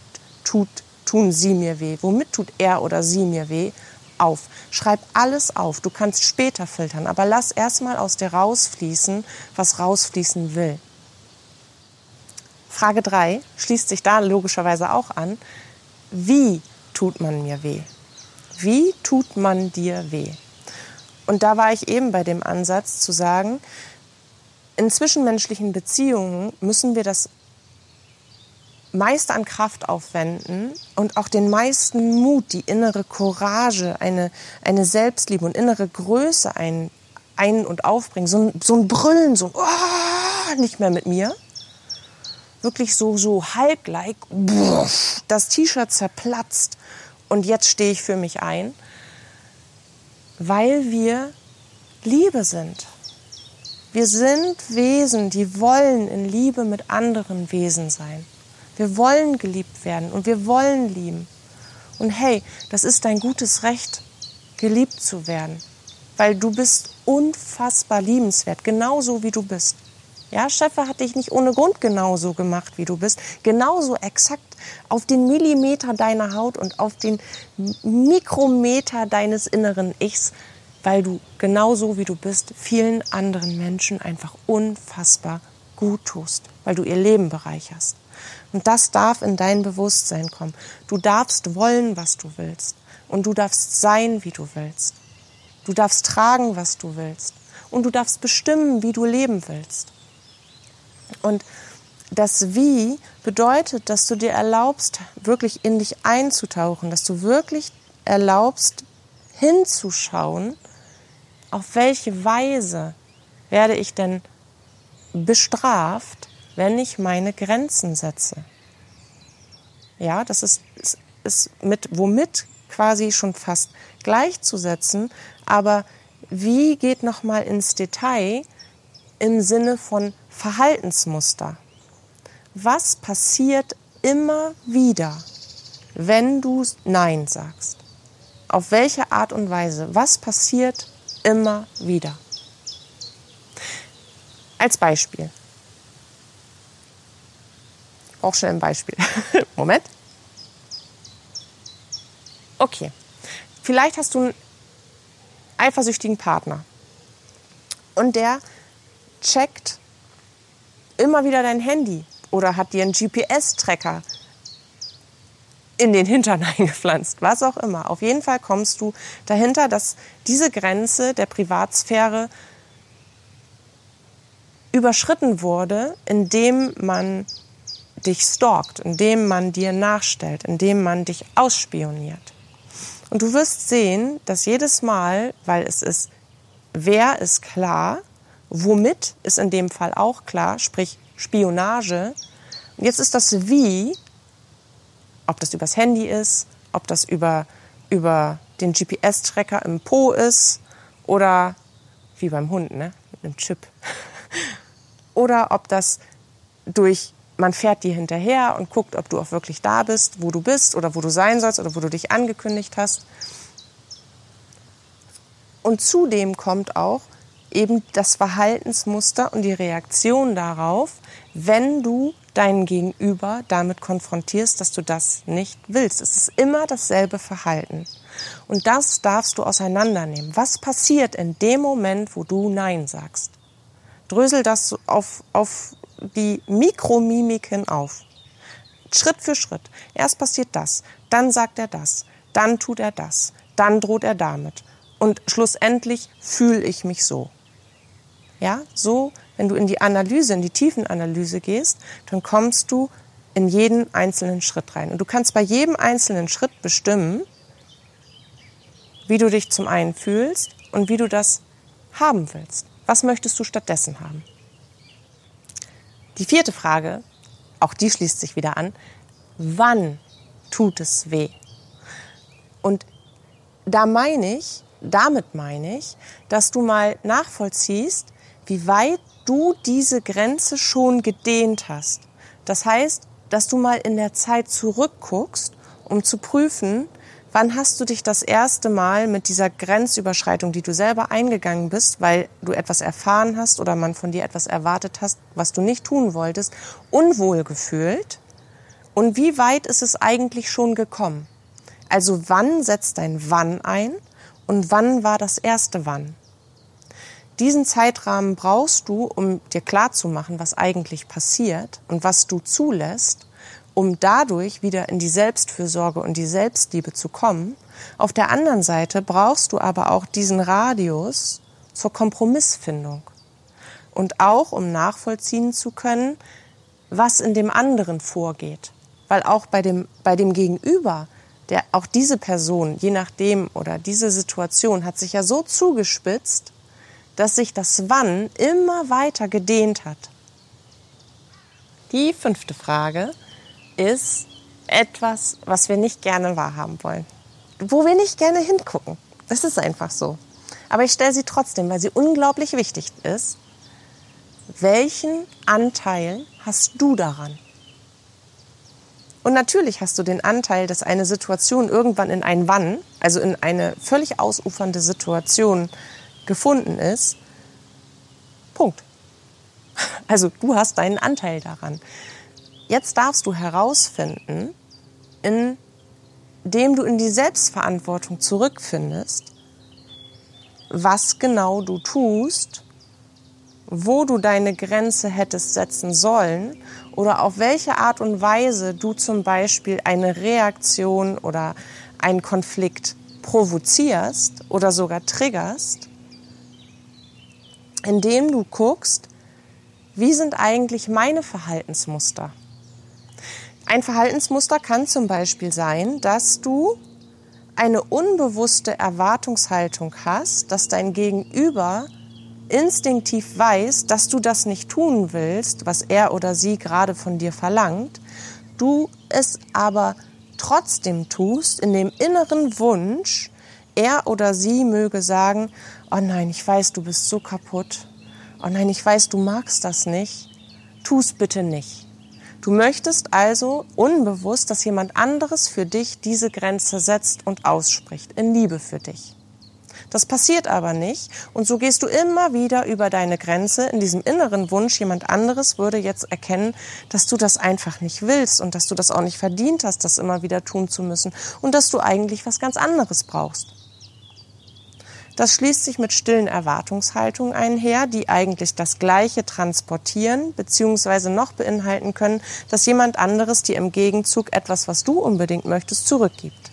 tut, tun sie mir weh, womit tut er oder sie mir weh, auf. Schreib alles auf. Du kannst später filtern, aber lass erstmal aus dir rausfließen, was rausfließen will. Frage 3 schließt sich da logischerweise auch an. Wie tut man mir weh? Wie tut man dir weh? Und da war ich eben bei dem Ansatz zu sagen, in zwischenmenschlichen Beziehungen müssen wir das meiste an Kraft aufwenden und auch den meisten Mut, die innere Courage, eine, eine Selbstliebe und innere Größe ein, ein- und aufbringen. So ein, so ein Brüllen, so oh, nicht mehr mit mir, wirklich so, so Hulk-like, das T-Shirt zerplatzt und jetzt stehe ich für mich ein, weil wir Liebe sind. Wir sind Wesen, die wollen in Liebe mit anderen Wesen sein. Wir wollen geliebt werden und wir wollen lieben. Und hey, das ist dein gutes Recht, geliebt zu werden, weil du bist unfassbar liebenswert, genauso wie du bist. Ja, Schäfer hat dich nicht ohne Grund genauso gemacht, wie du bist. Genauso exakt auf den Millimeter deiner Haut und auf den Mikrometer deines inneren Ichs, weil du genauso wie du bist vielen anderen Menschen einfach unfassbar gut tust, weil du ihr Leben bereicherst. Und das darf in dein Bewusstsein kommen. Du darfst wollen, was du willst. Und du darfst sein, wie du willst. Du darfst tragen, was du willst. Und du darfst bestimmen, wie du leben willst. Und das Wie bedeutet, dass du dir erlaubst, wirklich in dich einzutauchen, dass du wirklich erlaubst, hinzuschauen, auf welche Weise werde ich denn bestraft, wenn ich meine Grenzen setze. Ja, das ist, ist, ist mit womit quasi schon fast gleichzusetzen, aber wie geht noch mal ins Detail im Sinne von Verhaltensmuster. Was passiert immer wieder, wenn du Nein sagst? Auf welche Art und Weise? Was passiert immer wieder? Als Beispiel. Ich brauche schnell ein Beispiel. Moment. Okay. Vielleicht hast du einen eifersüchtigen Partner und der checkt immer wieder dein Handy oder hat dir ein GPS-Tracker in den Hintern eingepflanzt, was auch immer. Auf jeden Fall kommst du dahinter, dass diese Grenze der Privatsphäre überschritten wurde, indem man dich stalkt, indem man dir nachstellt, indem man dich ausspioniert. Und du wirst sehen, dass jedes Mal, weil es ist, wer ist klar, womit ist in dem Fall auch klar, sprich Spionage. Und jetzt ist das Wie, ob das übers Handy ist, ob das über, über den GPS-Tracker im Po ist oder wie beim Hund, ne? mit einem Chip. oder ob das durch, man fährt dir hinterher und guckt, ob du auch wirklich da bist, wo du bist oder wo du sein sollst oder wo du dich angekündigt hast. Und zudem kommt auch eben das Verhaltensmuster und die Reaktion darauf, wenn du deinen Gegenüber damit konfrontierst, dass du das nicht willst. Es ist immer dasselbe Verhalten. Und das darfst du auseinandernehmen. Was passiert in dem Moment, wo du Nein sagst? Drösel das auf, auf die Mikromimiken auf. Schritt für Schritt. Erst passiert das, dann sagt er das, dann tut er das, dann droht er damit. Und schlussendlich fühle ich mich so. Ja, so wenn du in die Analyse, in die Tiefenanalyse gehst, dann kommst du in jeden einzelnen Schritt rein. Und du kannst bei jedem einzelnen Schritt bestimmen, wie du dich zum einen fühlst und wie du das haben willst. Was möchtest du stattdessen haben? Die vierte Frage, auch die schließt sich wieder an, wann tut es weh? Und da meine ich, damit meine ich, dass du mal nachvollziehst, wie weit du diese Grenze schon gedehnt hast. Das heißt, dass du mal in der Zeit zurückguckst, um zu prüfen, wann hast du dich das erste Mal mit dieser Grenzüberschreitung, die du selber eingegangen bist, weil du etwas erfahren hast oder man von dir etwas erwartet hast, was du nicht tun wolltest, unwohl gefühlt? Und wie weit ist es eigentlich schon gekommen? Also wann setzt dein Wann ein und wann war das erste Wann? Diesen Zeitrahmen brauchst du, um dir klarzumachen, was eigentlich passiert und was du zulässt, um dadurch wieder in die Selbstfürsorge und die Selbstliebe zu kommen. Auf der anderen Seite brauchst du aber auch diesen Radius zur Kompromissfindung und auch um nachvollziehen zu können, was in dem anderen vorgeht. Weil auch bei dem, bei dem Gegenüber, der auch diese Person, je nachdem oder diese Situation hat sich ja so zugespitzt, dass sich das Wann immer weiter gedehnt hat. Die fünfte Frage ist etwas, was wir nicht gerne wahrhaben wollen, wo wir nicht gerne hingucken. Das ist einfach so. Aber ich stelle sie trotzdem, weil sie unglaublich wichtig ist. Welchen Anteil hast du daran? Und natürlich hast du den Anteil, dass eine Situation irgendwann in ein Wann, also in eine völlig ausufernde Situation gefunden ist, Punkt. Also du hast deinen Anteil daran. Jetzt darfst du herausfinden, indem du in die Selbstverantwortung zurückfindest, was genau du tust, wo du deine Grenze hättest setzen sollen oder auf welche Art und Weise du zum Beispiel eine Reaktion oder einen Konflikt provozierst oder sogar triggerst indem du guckst, wie sind eigentlich meine Verhaltensmuster? Ein Verhaltensmuster kann zum Beispiel sein, dass du eine unbewusste Erwartungshaltung hast, dass dein Gegenüber instinktiv weiß, dass du das nicht tun willst, was er oder sie gerade von dir verlangt, du es aber trotzdem tust in dem inneren Wunsch, er oder sie möge sagen, oh nein, ich weiß, du bist so kaputt. Oh nein, ich weiß, du magst das nicht. Tu es bitte nicht. Du möchtest also unbewusst, dass jemand anderes für dich diese Grenze setzt und ausspricht, in Liebe für dich. Das passiert aber nicht und so gehst du immer wieder über deine Grenze in diesem inneren Wunsch, jemand anderes würde jetzt erkennen, dass du das einfach nicht willst und dass du das auch nicht verdient hast, das immer wieder tun zu müssen und dass du eigentlich was ganz anderes brauchst. Das schließt sich mit stillen Erwartungshaltungen einher, die eigentlich das Gleiche transportieren bzw. noch beinhalten können, dass jemand anderes dir im Gegenzug etwas, was du unbedingt möchtest, zurückgibt.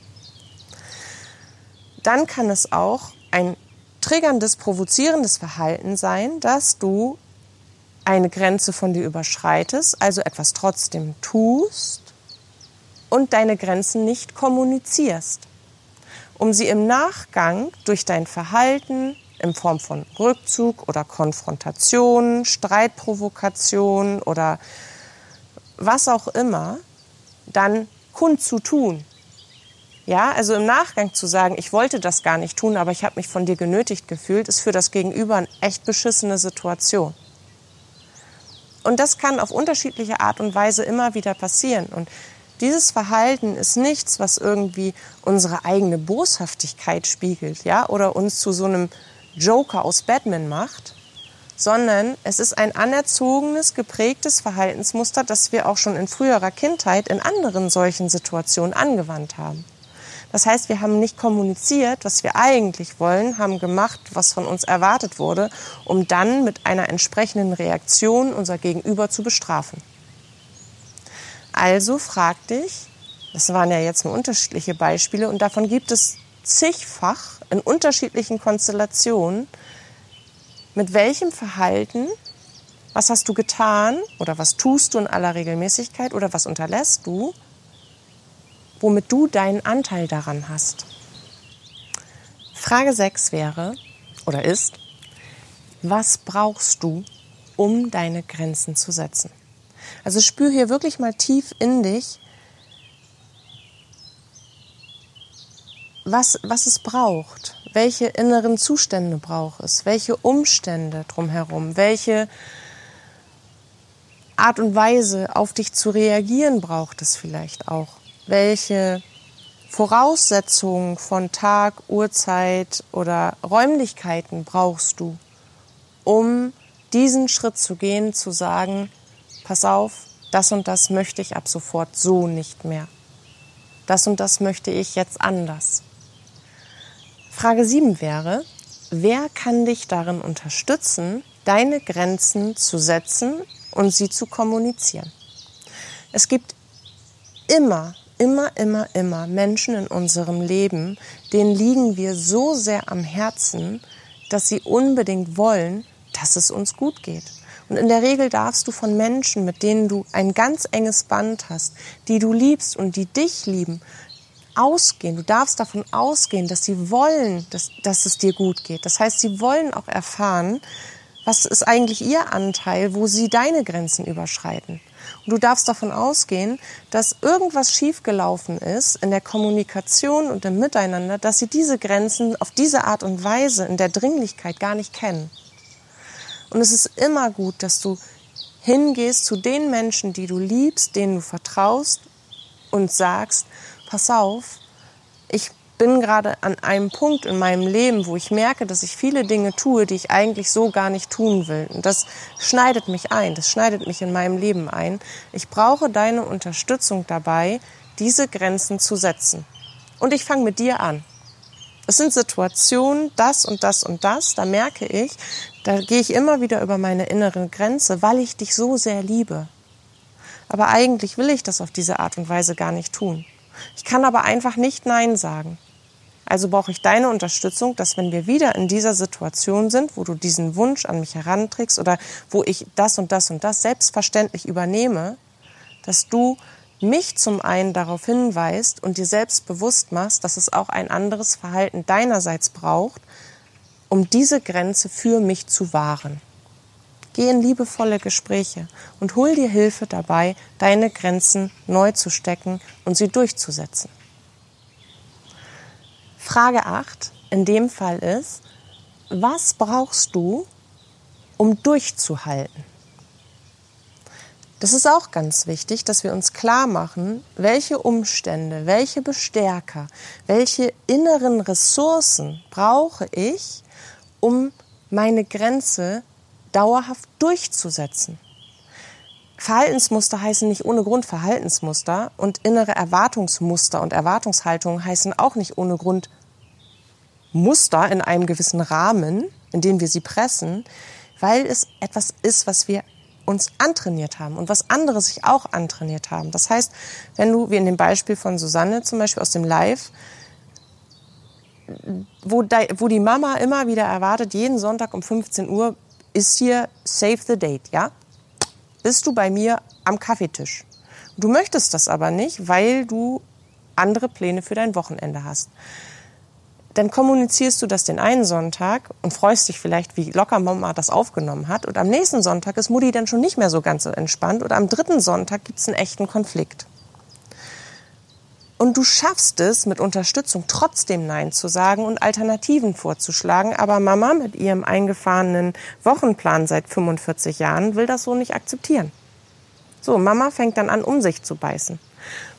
Dann kann es auch ein triggerndes, provozierendes Verhalten sein, dass du eine Grenze von dir überschreitest, also etwas trotzdem tust und deine Grenzen nicht kommunizierst um sie im Nachgang durch dein Verhalten in Form von Rückzug oder Konfrontation, Streitprovokation oder was auch immer, dann kundzutun. Ja, also im Nachgang zu sagen, ich wollte das gar nicht tun, aber ich habe mich von dir genötigt gefühlt, ist für das Gegenüber eine echt beschissene Situation. Und das kann auf unterschiedliche Art und Weise immer wieder passieren. Und dieses Verhalten ist nichts, was irgendwie unsere eigene Boshaftigkeit spiegelt, ja, oder uns zu so einem Joker aus Batman macht, sondern es ist ein anerzogenes, geprägtes Verhaltensmuster, das wir auch schon in früherer Kindheit in anderen solchen Situationen angewandt haben. Das heißt, wir haben nicht kommuniziert, was wir eigentlich wollen, haben gemacht, was von uns erwartet wurde, um dann mit einer entsprechenden Reaktion unser Gegenüber zu bestrafen. Also frag dich, das waren ja jetzt nur unterschiedliche Beispiele und davon gibt es zigfach in unterschiedlichen Konstellationen, mit welchem Verhalten, was hast du getan oder was tust du in aller Regelmäßigkeit oder was unterlässt du, womit du deinen Anteil daran hast. Frage 6 wäre oder ist, was brauchst du, um deine Grenzen zu setzen? Also spür hier wirklich mal tief in dich, was, was es braucht, welche inneren Zustände braucht es, welche Umstände drumherum, welche Art und Weise auf dich zu reagieren braucht es vielleicht auch, welche Voraussetzungen von Tag, Uhrzeit oder Räumlichkeiten brauchst du, um diesen Schritt zu gehen, zu sagen, pass auf, das und das möchte ich ab sofort so nicht mehr. Das und das möchte ich jetzt anders. Frage 7 wäre, wer kann dich darin unterstützen, deine Grenzen zu setzen und sie zu kommunizieren? Es gibt immer, immer, immer, immer Menschen in unserem Leben, denen liegen wir so sehr am Herzen, dass sie unbedingt wollen, dass es uns gut geht. Und in der Regel darfst du von Menschen, mit denen du ein ganz enges Band hast, die du liebst und die dich lieben, ausgehen. Du darfst davon ausgehen, dass sie wollen, dass, dass es dir gut geht. Das heißt, sie wollen auch erfahren, was ist eigentlich ihr Anteil, wo sie deine Grenzen überschreiten. Und du darfst davon ausgehen, dass irgendwas schiefgelaufen ist in der Kommunikation und im Miteinander, dass sie diese Grenzen auf diese Art und Weise in der Dringlichkeit gar nicht kennen. Und es ist immer gut, dass du hingehst zu den Menschen, die du liebst, denen du vertraust und sagst, pass auf, ich bin gerade an einem Punkt in meinem Leben, wo ich merke, dass ich viele Dinge tue, die ich eigentlich so gar nicht tun will. Und das schneidet mich ein, das schneidet mich in meinem Leben ein. Ich brauche deine Unterstützung dabei, diese Grenzen zu setzen. Und ich fange mit dir an. Es sind Situationen, das und das und das, da merke ich, da gehe ich immer wieder über meine innere Grenze, weil ich dich so sehr liebe. Aber eigentlich will ich das auf diese Art und Weise gar nicht tun. Ich kann aber einfach nicht Nein sagen. Also brauche ich deine Unterstützung, dass wenn wir wieder in dieser Situation sind, wo du diesen Wunsch an mich heranträgst oder wo ich das und das und das selbstverständlich übernehme, dass du mich zum einen darauf hinweist und dir selbst bewusst machst, dass es auch ein anderes Verhalten deinerseits braucht, um diese Grenze für mich zu wahren. Geh in liebevolle Gespräche und hol dir Hilfe dabei, deine Grenzen neu zu stecken und sie durchzusetzen. Frage 8 in dem Fall ist, was brauchst du, um durchzuhalten? Das ist auch ganz wichtig, dass wir uns klar machen, welche Umstände, welche Bestärker, welche inneren Ressourcen brauche ich, um meine Grenze dauerhaft durchzusetzen. Verhaltensmuster heißen nicht ohne Grund Verhaltensmuster und innere Erwartungsmuster und Erwartungshaltungen heißen auch nicht ohne Grund Muster in einem gewissen Rahmen, in dem wir sie pressen, weil es etwas ist, was wir uns antrainiert haben und was andere sich auch antrainiert haben. Das heißt, wenn du, wie in dem Beispiel von Susanne zum Beispiel aus dem Live, wo, wo die Mama immer wieder erwartet, jeden Sonntag um 15 Uhr ist hier Save the Date, ja? Bist du bei mir am Kaffeetisch. Du möchtest das aber nicht, weil du andere Pläne für dein Wochenende hast dann kommunizierst du das den einen Sonntag und freust dich vielleicht, wie locker Mama das aufgenommen hat. Und am nächsten Sonntag ist Mutti dann schon nicht mehr so ganz so entspannt. Und am dritten Sonntag gibt es einen echten Konflikt. Und du schaffst es, mit Unterstützung trotzdem Nein zu sagen und Alternativen vorzuschlagen. Aber Mama mit ihrem eingefahrenen Wochenplan seit 45 Jahren will das so nicht akzeptieren. So, Mama fängt dann an, um sich zu beißen.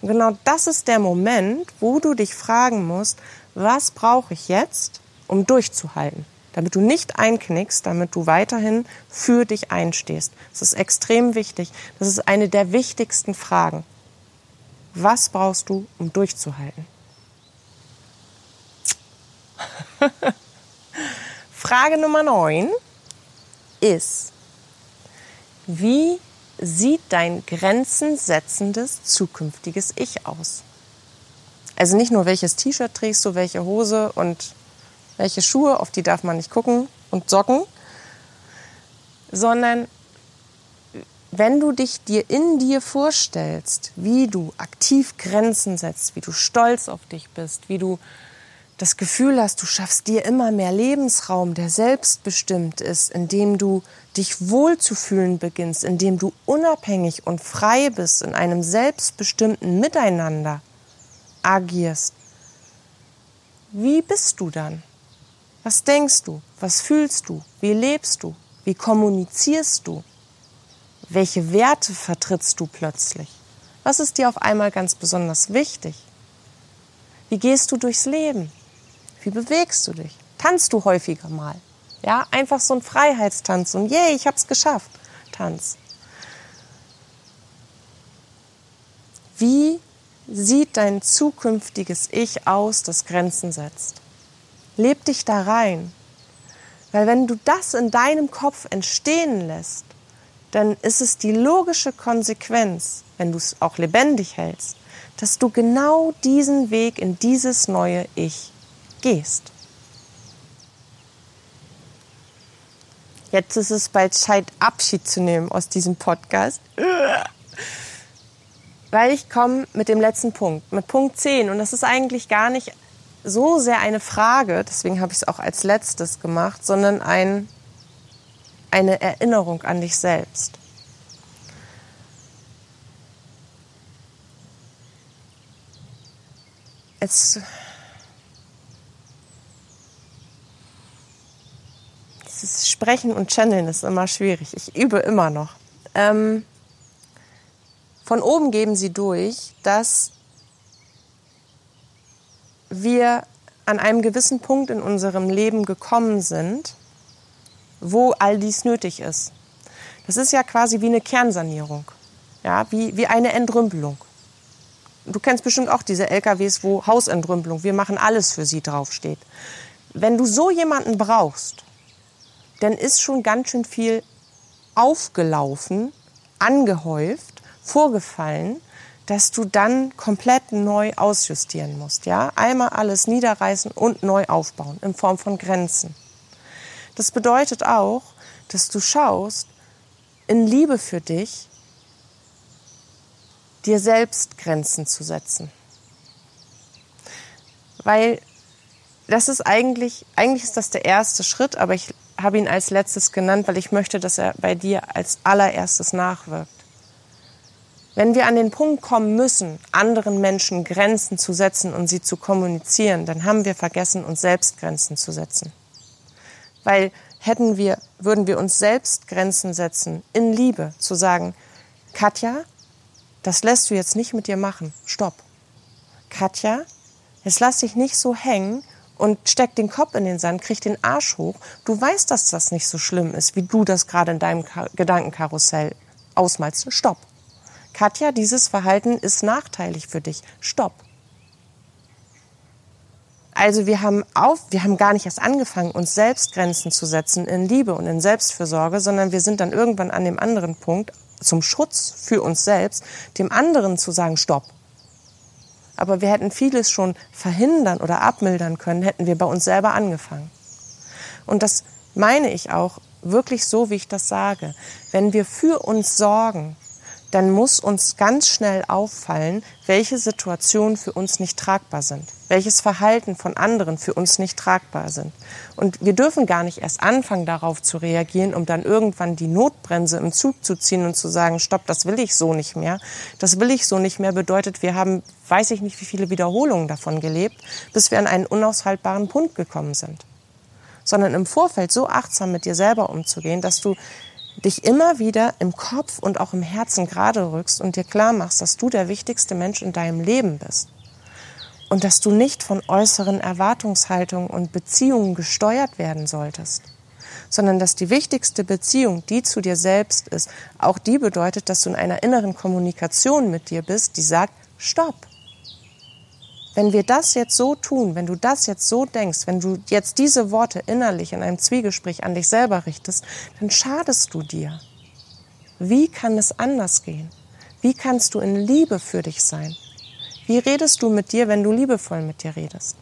Und genau das ist der Moment, wo du dich fragen musst, was brauche ich jetzt, um durchzuhalten? Damit du nicht einknickst, damit du weiterhin für dich einstehst. Das ist extrem wichtig. Das ist eine der wichtigsten Fragen. Was brauchst du, um durchzuhalten? Frage Nummer 9 ist, wie sieht dein grenzensetzendes zukünftiges Ich aus? Also nicht nur welches T-Shirt trägst du, welche Hose und welche Schuhe, auf die darf man nicht gucken und Socken, sondern wenn du dich dir in dir vorstellst, wie du aktiv Grenzen setzt, wie du stolz auf dich bist, wie du das Gefühl hast, du schaffst dir immer mehr Lebensraum, der selbstbestimmt ist, in dem du dich wohlzufühlen beginnst, in dem du unabhängig und frei bist in einem selbstbestimmten Miteinander, agierst, wie bist du dann? Was denkst du? Was fühlst du? Wie lebst du? Wie kommunizierst du? Welche Werte vertrittst du plötzlich? Was ist dir auf einmal ganz besonders wichtig? Wie gehst du durchs Leben? Wie bewegst du dich? Tanzt du häufiger mal? Ja, einfach so ein Freiheitstanz und yay, ich hab's geschafft. Tanz. Wie sieht dein zukünftiges Ich aus, das Grenzen setzt? Leb dich da rein. Weil wenn du das in deinem Kopf entstehen lässt, dann ist es die logische Konsequenz, wenn du es auch lebendig hältst, dass du genau diesen Weg in dieses neue Ich gehst. Jetzt ist es bald Zeit, Abschied zu nehmen aus diesem Podcast weil ich komme mit dem letzten Punkt, mit Punkt 10. Und das ist eigentlich gar nicht so sehr eine Frage, deswegen habe ich es auch als letztes gemacht, sondern ein, eine Erinnerung an dich selbst. Es, es Sprechen und Channeln ist immer schwierig. Ich übe immer noch. Ähm, von oben geben sie durch, dass wir an einem gewissen Punkt in unserem Leben gekommen sind, wo all dies nötig ist. Das ist ja quasi wie eine Kernsanierung, ja, wie, wie eine Entrümpelung. Du kennst bestimmt auch diese LKWs, wo Hausentrümpelung, wir machen alles für sie draufsteht. Wenn du so jemanden brauchst, dann ist schon ganz schön viel aufgelaufen, angehäuft vorgefallen, dass du dann komplett neu ausjustieren musst. Ja? Einmal alles niederreißen und neu aufbauen in Form von Grenzen. Das bedeutet auch, dass du schaust, in Liebe für dich, dir selbst Grenzen zu setzen. Weil das ist eigentlich, eigentlich ist das der erste Schritt, aber ich habe ihn als letztes genannt, weil ich möchte, dass er bei dir als allererstes nachwirkt. Wenn wir an den Punkt kommen müssen, anderen Menschen Grenzen zu setzen und sie zu kommunizieren, dann haben wir vergessen, uns selbst Grenzen zu setzen. Weil hätten wir, würden wir uns selbst Grenzen setzen, in Liebe, zu sagen, Katja, das lässt du jetzt nicht mit dir machen. Stopp. Katja, jetzt lass dich nicht so hängen und steck den Kopf in den Sand, krieg den Arsch hoch. Du weißt, dass das nicht so schlimm ist, wie du das gerade in deinem Gedankenkarussell ausmalst. Stopp. Katja, dieses Verhalten ist nachteilig für dich. Stopp. Also wir haben auf, wir haben gar nicht erst angefangen, uns selbst Grenzen zu setzen in Liebe und in Selbstfürsorge, sondern wir sind dann irgendwann an dem anderen Punkt zum Schutz für uns selbst, dem anderen zu sagen, stopp. Aber wir hätten vieles schon verhindern oder abmildern können, hätten wir bei uns selber angefangen. Und das meine ich auch wirklich so, wie ich das sage. Wenn wir für uns sorgen, dann muss uns ganz schnell auffallen, welche Situationen für uns nicht tragbar sind, welches Verhalten von anderen für uns nicht tragbar sind. Und wir dürfen gar nicht erst anfangen, darauf zu reagieren, um dann irgendwann die Notbremse im Zug zu ziehen und zu sagen, stopp, das will ich so nicht mehr. Das will ich so nicht mehr bedeutet, wir haben, weiß ich nicht, wie viele Wiederholungen davon gelebt, bis wir an einen unaushaltbaren Punkt gekommen sind. Sondern im Vorfeld so achtsam mit dir selber umzugehen, dass du dich immer wieder im Kopf und auch im Herzen gerade rückst und dir klar machst, dass du der wichtigste Mensch in deinem Leben bist. Und dass du nicht von äußeren Erwartungshaltungen und Beziehungen gesteuert werden solltest, sondern dass die wichtigste Beziehung, die zu dir selbst ist, auch die bedeutet, dass du in einer inneren Kommunikation mit dir bist, die sagt, stopp. Wenn wir das jetzt so tun, wenn du das jetzt so denkst, wenn du jetzt diese Worte innerlich in einem Zwiegespräch an dich selber richtest, dann schadest du dir. Wie kann es anders gehen? Wie kannst du in Liebe für dich sein? Wie redest du mit dir, wenn du liebevoll mit dir redest?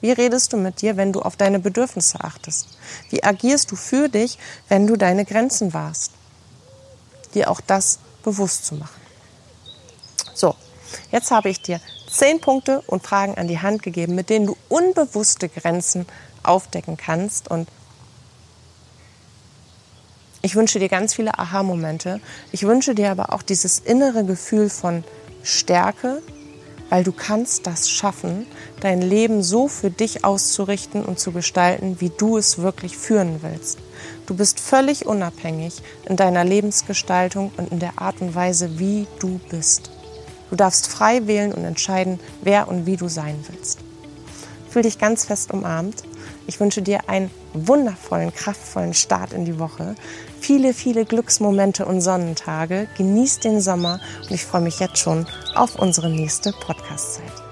Wie redest du mit dir, wenn du auf deine Bedürfnisse achtest? Wie agierst du für dich, wenn du deine Grenzen wahrst? Dir auch das bewusst zu machen. So, jetzt habe ich dir zehn Punkte und Fragen an die Hand gegeben, mit denen du unbewusste Grenzen aufdecken kannst. Und ich wünsche dir ganz viele Aha-Momente. Ich wünsche dir aber auch dieses innere Gefühl von Stärke, weil du kannst das schaffen, dein Leben so für dich auszurichten und zu gestalten, wie du es wirklich führen willst. Du bist völlig unabhängig in deiner Lebensgestaltung und in der Art und Weise, wie du bist. Du darfst frei wählen und entscheiden, wer und wie du sein willst. Fühl dich ganz fest umarmt. Ich wünsche dir einen wundervollen, kraftvollen Start in die Woche. Viele, viele Glücksmomente und Sonnentage. Genieß den Sommer und ich freue mich jetzt schon auf unsere nächste Podcast-Zeit.